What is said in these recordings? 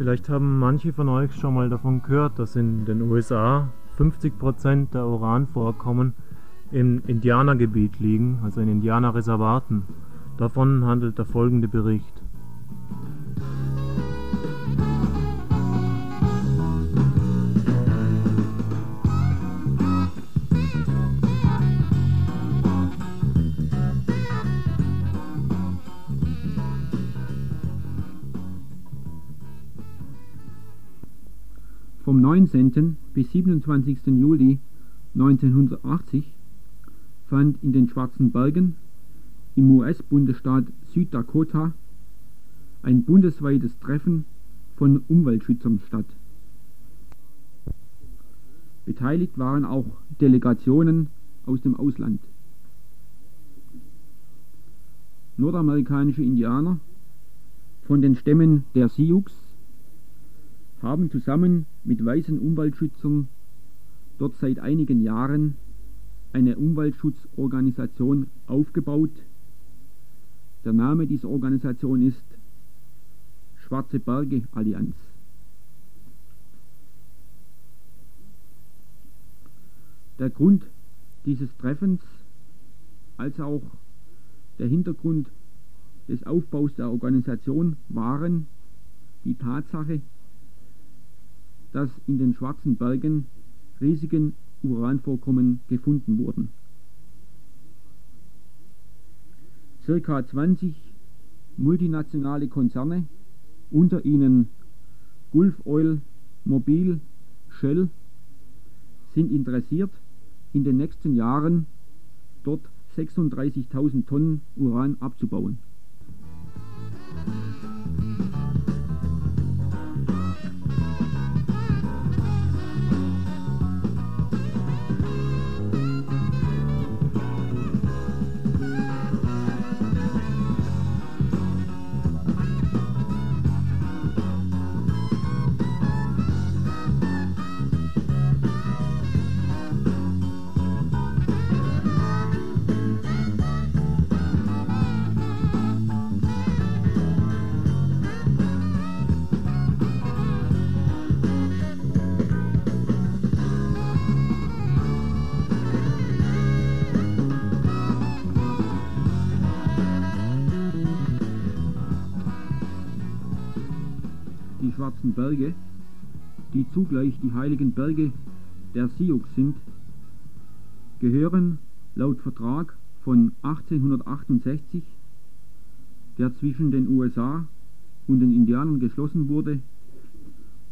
Vielleicht haben manche von euch schon mal davon gehört, dass in den USA 50% der Uranvorkommen im Indianergebiet liegen, also in Indianerreservaten. Davon handelt der folgende Bericht. Vom 19. bis 27. Juli 1980 fand in den Schwarzen Bergen im US-Bundesstaat Süddakota ein bundesweites Treffen von Umweltschützern statt. Beteiligt waren auch Delegationen aus dem Ausland. Nordamerikanische Indianer von den Stämmen der Sioux haben zusammen mit weißen Umweltschützern dort seit einigen Jahren eine Umweltschutzorganisation aufgebaut. Der Name dieser Organisation ist Schwarze Berge Allianz. Der Grund dieses Treffens als auch der Hintergrund des Aufbaus der Organisation waren die Tatsache, dass in den Schwarzen Bergen riesigen Uranvorkommen gefunden wurden. Circa 20 multinationale Konzerne, unter ihnen Gulf Oil, Mobil, Shell, sind interessiert, in den nächsten Jahren dort 36.000 Tonnen Uran abzubauen. Schwarzen Berge, die zugleich die heiligen Berge der Sioux sind, gehören laut Vertrag von 1868, der zwischen den USA und den Indianern geschlossen wurde,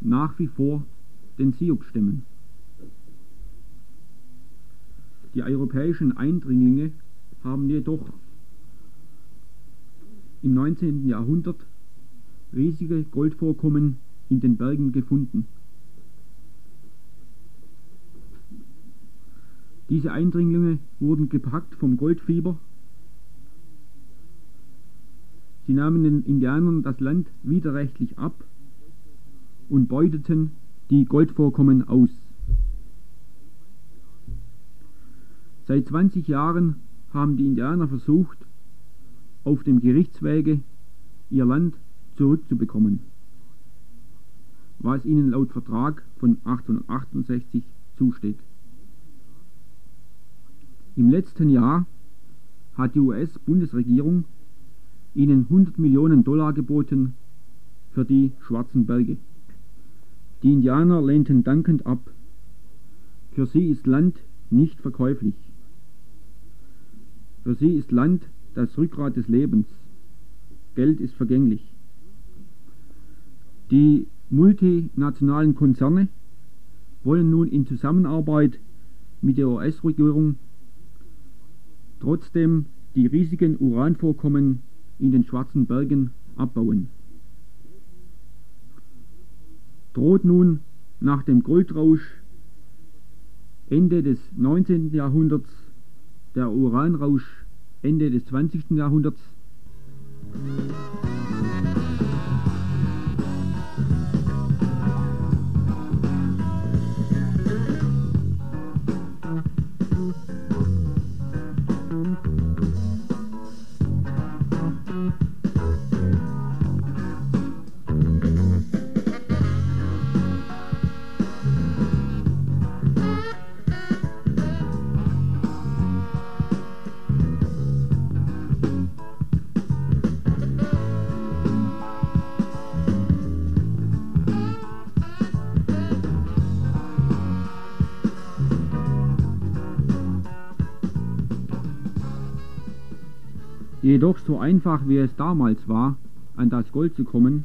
nach wie vor den Sioux-Stämmen. Die europäischen Eindringlinge haben jedoch im 19. Jahrhundert riesige Goldvorkommen in den Bergen gefunden. Diese Eindringlinge wurden gepackt vom Goldfieber. Sie nahmen den Indianern das Land widerrechtlich ab und beuteten die Goldvorkommen aus. Seit 20 Jahren haben die Indianer versucht, auf dem Gerichtswege ihr Land zurückzubekommen, was ihnen laut Vertrag von 1868 zusteht. Im letzten Jahr hat die US-Bundesregierung ihnen 100 Millionen Dollar geboten für die Schwarzen Berge. Die Indianer lehnten dankend ab. Für sie ist Land nicht verkäuflich. Für sie ist Land das Rückgrat des Lebens. Geld ist vergänglich. Die multinationalen Konzerne wollen nun in Zusammenarbeit mit der US-Regierung trotzdem die riesigen Uranvorkommen in den Schwarzen Bergen abbauen. Droht nun nach dem Goldrausch Ende des 19. Jahrhunderts der Uranrausch Ende des 20. Jahrhunderts? Jedoch so einfach wie es damals war, an das Gold zu kommen,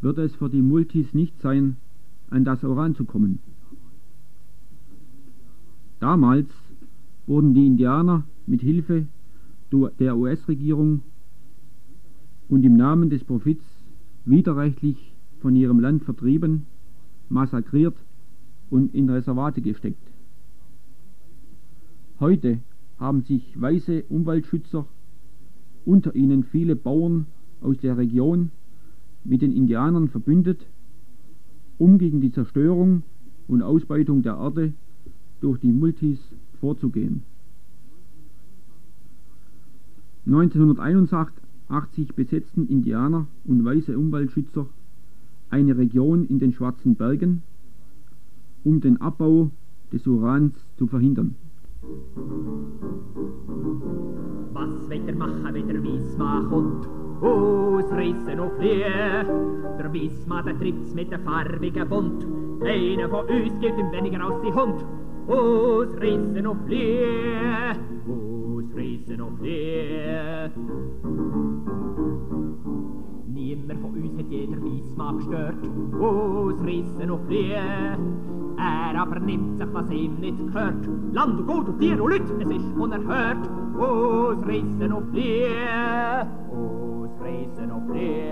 wird es für die Multis nicht sein, an das Uran zu kommen. Damals wurden die Indianer mit Hilfe der US-Regierung und im Namen des Profits widerrechtlich von ihrem Land vertrieben, massakriert und in Reservate gesteckt. Heute haben sich weiße Umweltschützer, unter ihnen viele Bauern aus der Region, mit den Indianern verbündet, um gegen die Zerstörung und Ausbeutung der Erde durch die Multis vorzugehen. 1981 besetzten Indianer und weiße Umweltschützer eine Region in den Schwarzen Bergen, um den Abbau des Urans zu verhindern. Was wird er machen, wenn der Wiesma kommt? Ausreißen auf die. Der Wiesma, der tritt's mit der farbigen Bund. Einer von uns gibt ihm weniger als die Hund. Ausreißen auf die. Ausreißen auf die. Niemand von uns hat jeder Wiesma gestört. Ausreißen auf die. Er aber nimmt sich, was ihm nicht gehört. Land und Gut und Tier und Leute, es ist unerhört. Ausreißen auf die. Ausreißen auf die.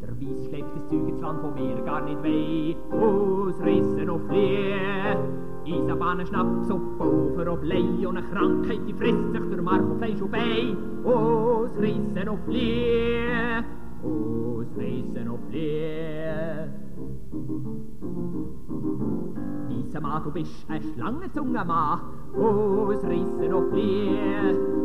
Der Wies schlägt das Zeug ins Land, wo wir gar nicht weh. Ausreißen auf die. Eisenbahnen, Schnaps, Suppe, Ufer, ob Lei und eine Krankheit, die frisst sich durch Mark und Fleisch und Bein. Ausreißen auf die. Mann, du bist ein Schlangenzunge Mann, ausreißen auf die.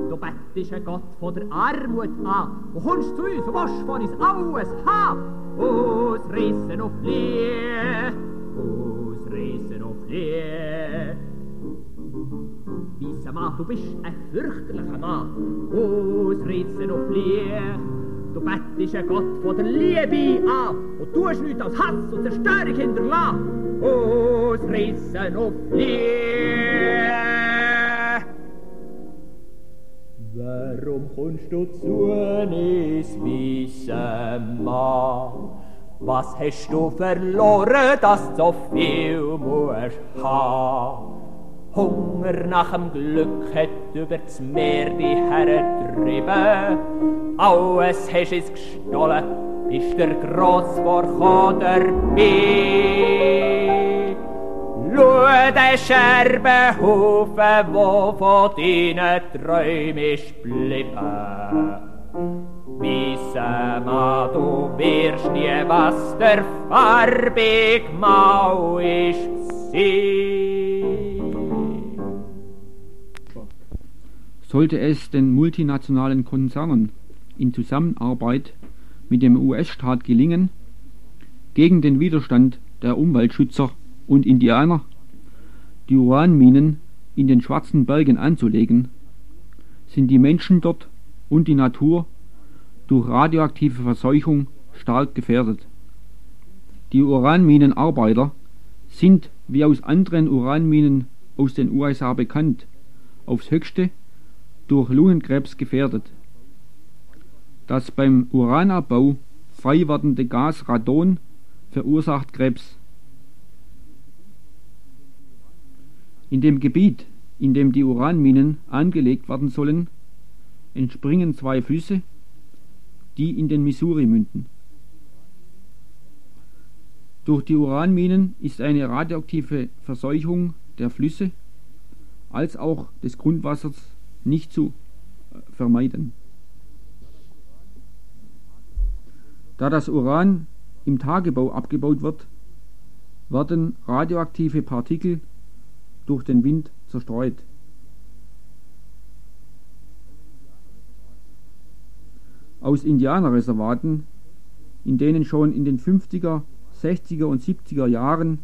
Du bettest ein Gott von der Armut an, und kommst zu uns und willst von uns alles haben. Ausreißen auf die, ausreißen auf die. Dieser Mann, du bist ein fürchterlicher Mann, ausreißen auf die. Du bettest ein Gott von der Liebe an und tust nichts als Hass und Zerstörung hinterlassen. Ausreißen auf Liebe. Warum kommst du zu uns, weiße Mann? Was hast du verloren, dass du so viel musst haben? Hunger nach dem Glück hat über das Meer die hergetrieben. Alles hast es gestohlen, ist der Grossvorkommen dabei. Den Scherbenhaufen, wo von deinen Träumen ist geblieben. Wisse mal, du wirst nie, was der farbig Mau ist Sollte es den multinationalen Konzernen in Zusammenarbeit mit dem US-Staat gelingen, gegen den Widerstand der Umweltschützer und Indianer die Uranminen in den Schwarzen Bergen anzulegen, sind die Menschen dort und die Natur durch radioaktive Verseuchung stark gefährdet. Die Uranminenarbeiter sind, wie aus anderen Uranminen aus den USA bekannt, aufs höchste durch Lungenkrebs gefährdet. Das beim Uranabbau frei werdende Gas Radon verursacht Krebs. In dem Gebiet, in dem die Uranminen angelegt werden sollen, entspringen zwei Flüsse, die in den Missouri münden. Durch die Uranminen ist eine radioaktive Verseuchung der Flüsse als auch des Grundwassers nicht zu vermeiden. Da das Uran im Tagebau abgebaut wird, werden radioaktive Partikel durch den Wind zerstreut. Aus Indianerreservaten, in denen schon in den 50er, 60er und 70er Jahren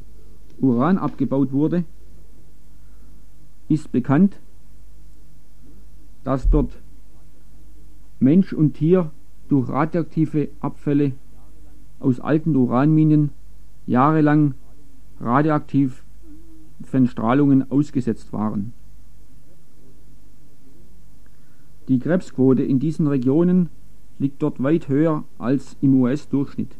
Uran abgebaut wurde, ist bekannt, dass dort Mensch und Tier durch radioaktive Abfälle aus alten Uranminen jahrelang von Strahlungen ausgesetzt waren. Die Krebsquote in diesen Regionen liegt dort weit höher als im US-Durchschnitt